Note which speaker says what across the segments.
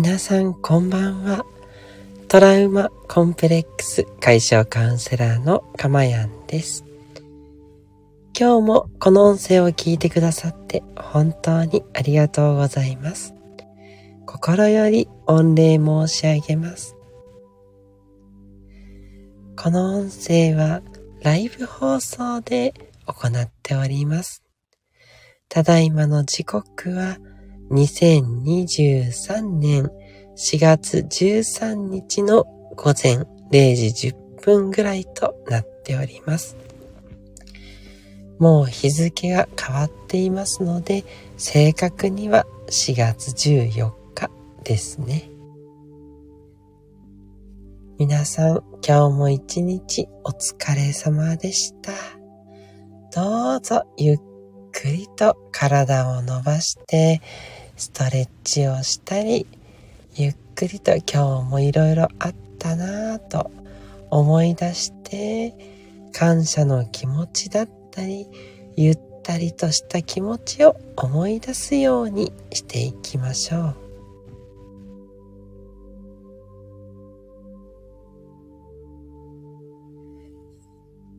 Speaker 1: 皆さんこんばんは。トラウマコンプレックス解消カウンセラーのかまやんです。今日もこの音声を聞いてくださって本当にありがとうございます。心より御礼申し上げます。この音声はライブ放送で行っております。ただいまの時刻は2023年4月13日の午前0時10分ぐらいとなっております。もう日付が変わっていますので、正確には4月14日ですね。皆さん、今日も一日お疲れ様でした。どうぞゆっくりと体を伸ばして、ストレッチをしたり、ゆっくりと今日もいろいろあったなぁと思い出して、感謝の気持ちだったり、ゆったりとした気持ちを思い出すようにしていきましょう。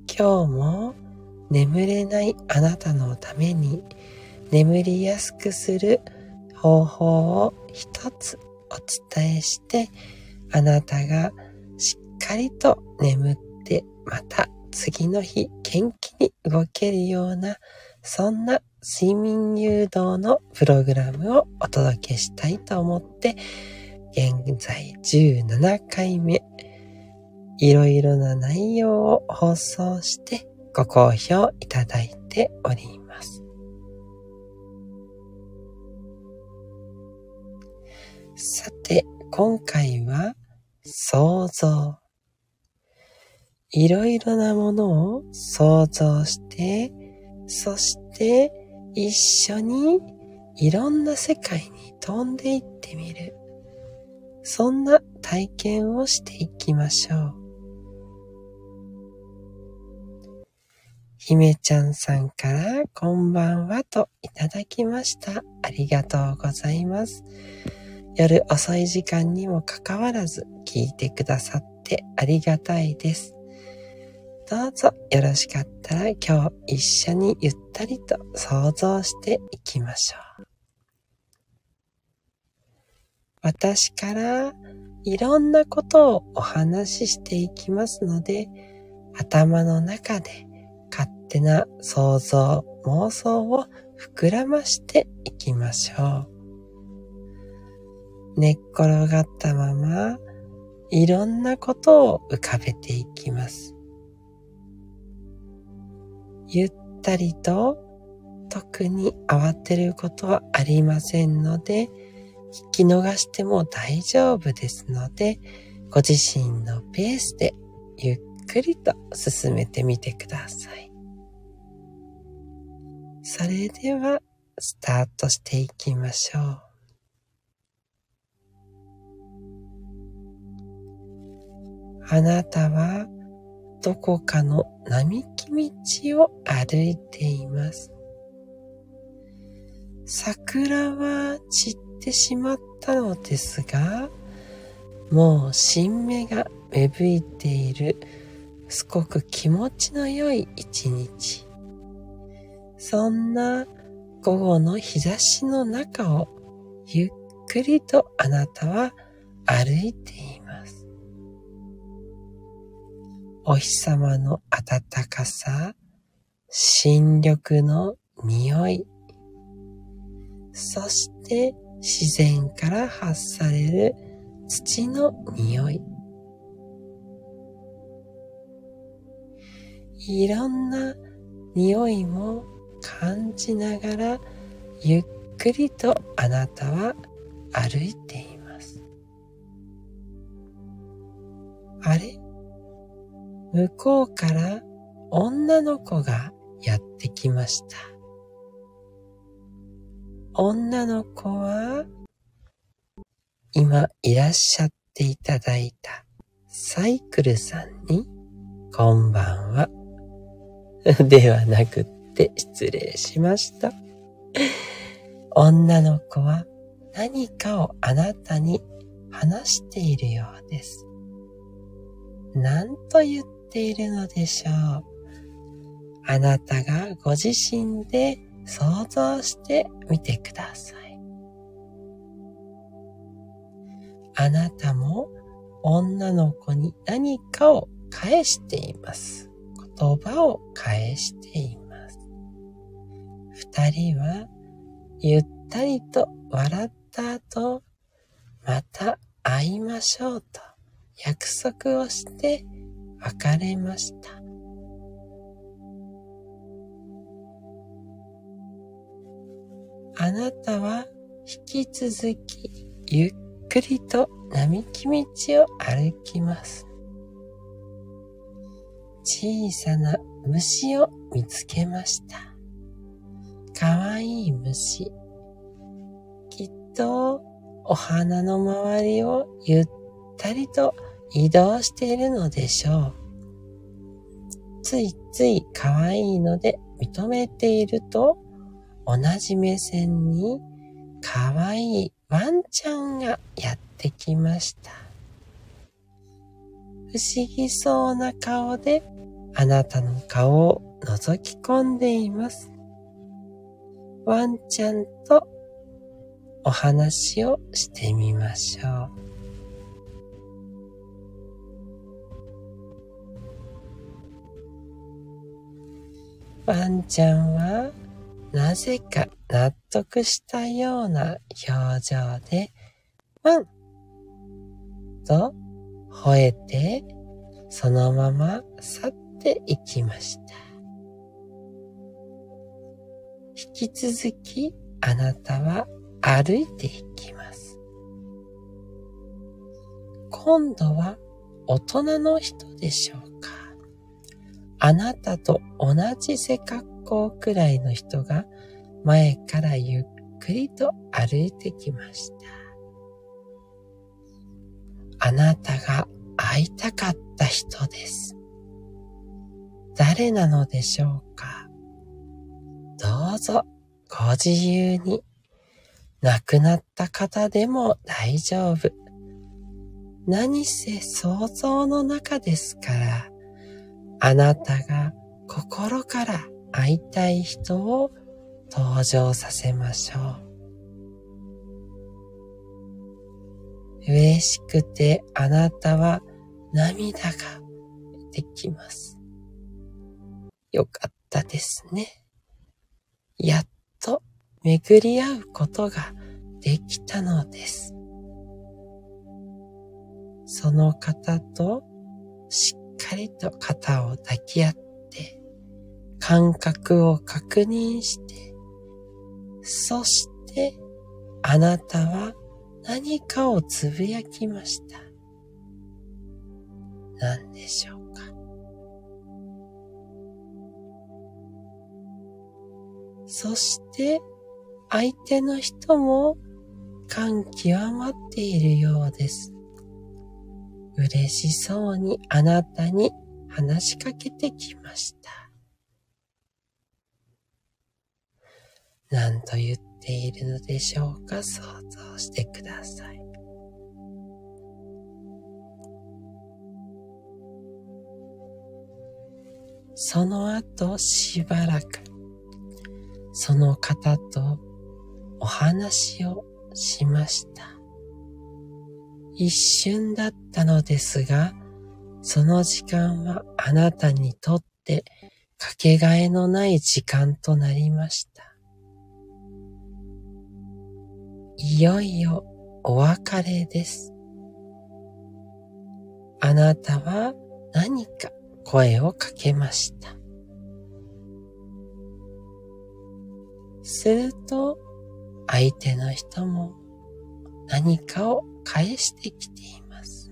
Speaker 1: 今日も眠れないあなたのために眠りやすくする方法を一つお伝えして、あなたがしっかりと眠ってまた次の日元気に動けるような、そんな睡眠誘導のプログラムをお届けしたいと思って、現在17回目、いろいろな内容を放送してご好評いただいております。さて、今回は想像。いろいろなものを想像して、そして一緒にいろんな世界に飛んでいってみる。そんな体験をしていきましょう。姫ちゃんさんからこんばんはといただきました。ありがとうございます。夜遅い時間にもかかわらず聞いてくださってありがたいです。どうぞよろしかったら今日一緒にゆったりと想像していきましょう。私からいろんなことをお話ししていきますので、頭の中で勝手な想像、妄想を膨らましていきましょう。寝っ転がったまま、いろんなことを浮かべていきます。ゆったりと、特に慌てることはありませんので、聞き逃しても大丈夫ですので、ご自身のペースでゆっくりと進めてみてください。それでは、スタートしていきましょう。あなたはどこかの並木道を歩いています。桜は散ってしまったのですが、もう新芽が芽吹いているすごく気持ちの良い一日。そんな午後の日差しの中をゆっくりとあなたは歩いています。お日様の暖かさ、新緑の匂い、そして自然から発される土の匂い。いろんな匂いも感じながらゆっくりとあなたは歩いて向こうから女の子がやってきました。女の子は今いらっしゃっていただいたサイクルさんにこんばんは。ではなくって失礼しました。女の子は何かをあなたに話しているようです。何と言ってているのでしょう。あなたがご自身で想像してみてください。あなたも女の子に何かを返しています。言葉を返しています。二人はゆったりと笑った後、また会いましょうと約束をして別れました。あなたは引き続きゆっくりと並木道を歩きます。小さな虫を見つけました。かわいい虫。きっとお花の周りをゆったりと移動しているのでしょう。ついつい可愛いので認めていると同じ目線に可愛いワンちゃんがやってきました。不思議そうな顔であなたの顔を覗き込んでいます。ワンちゃんとお話をしてみましょう。ワンちゃんはなぜか納得したような表情で、ワンと吠えて、そのまま去っていきました。引き続きあなたは歩いていきます。今度は大人の人でしょうかあなたと同じ背格好くらいの人が前からゆっくりと歩いてきました。あなたが会いたかった人です。誰なのでしょうか？どうぞご自由に亡くなった方でも大丈夫。何せ想像の中ですから、あなたが心から会いたい人を登場させましょう。嬉しくてあなたは涙が出てきます。よかったですね。やっと巡り合うことができたのです。その方としかりと肩を抱き合って、感覚を確認して、そしてあなたは何かをつぶやきました。何でしょうか？そして相手の人も感極まっているようです。嬉しそうにあなたに話しかけてきました。何と言っているのでしょうか想像してください。その後しばらくその方とお話をしました。一瞬だったのですが、その時間はあなたにとってかけがえのない時間となりました。いよいよお別れです。あなたは何か声をかけました。すると相手の人も何かを返してきています。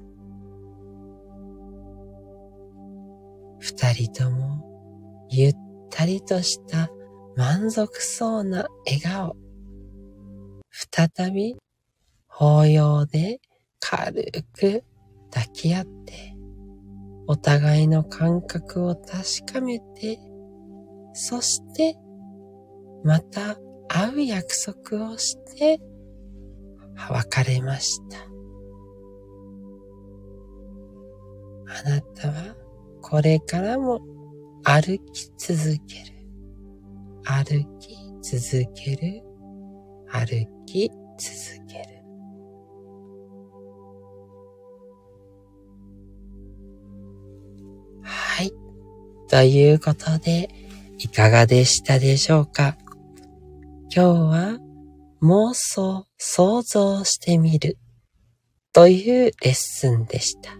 Speaker 1: 二人ともゆったりとした満足そうな笑顔。再び抱擁で軽く抱き合って、お互いの感覚を確かめて、そしてまた会う約束をしては別れました。あなたはこれからも歩き続ける。歩き続ける。歩き続ける。はい。ということで、いかがでしたでしょうか？今日は妄想、想像してみるというレッスンでした。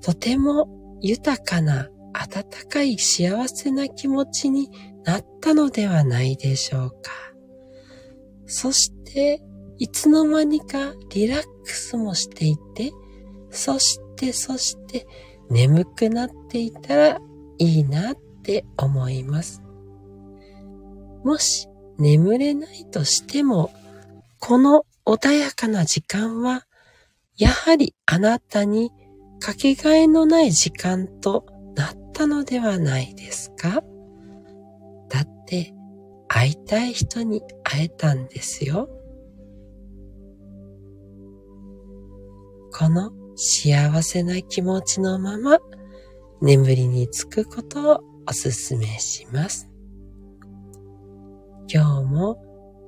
Speaker 1: とても豊かな温かい幸せな気持ちになったのではないでしょうか。そして、いつの間にかリラックスもしていて、そしてそして眠くなっていたらいいなって思います。もし眠れないとしても、この穏やかな時間は、やはりあなたにかけがえのない時間となったのではないですか？だって、会いたい人に会えたんですよ。この幸せな気持ちのまま眠りにつくことをお勧めします。今日も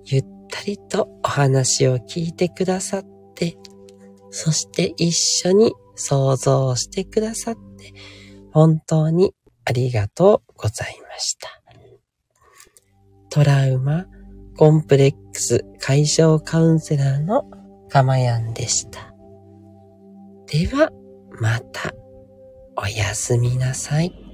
Speaker 1: ゆったりとお話を聞いてくださって、そして一緒に想像してくださって、本当にありがとうございました。トラウマ、コンプレックス解消カウンセラーのかまやんでした。では、また、おやすみなさい。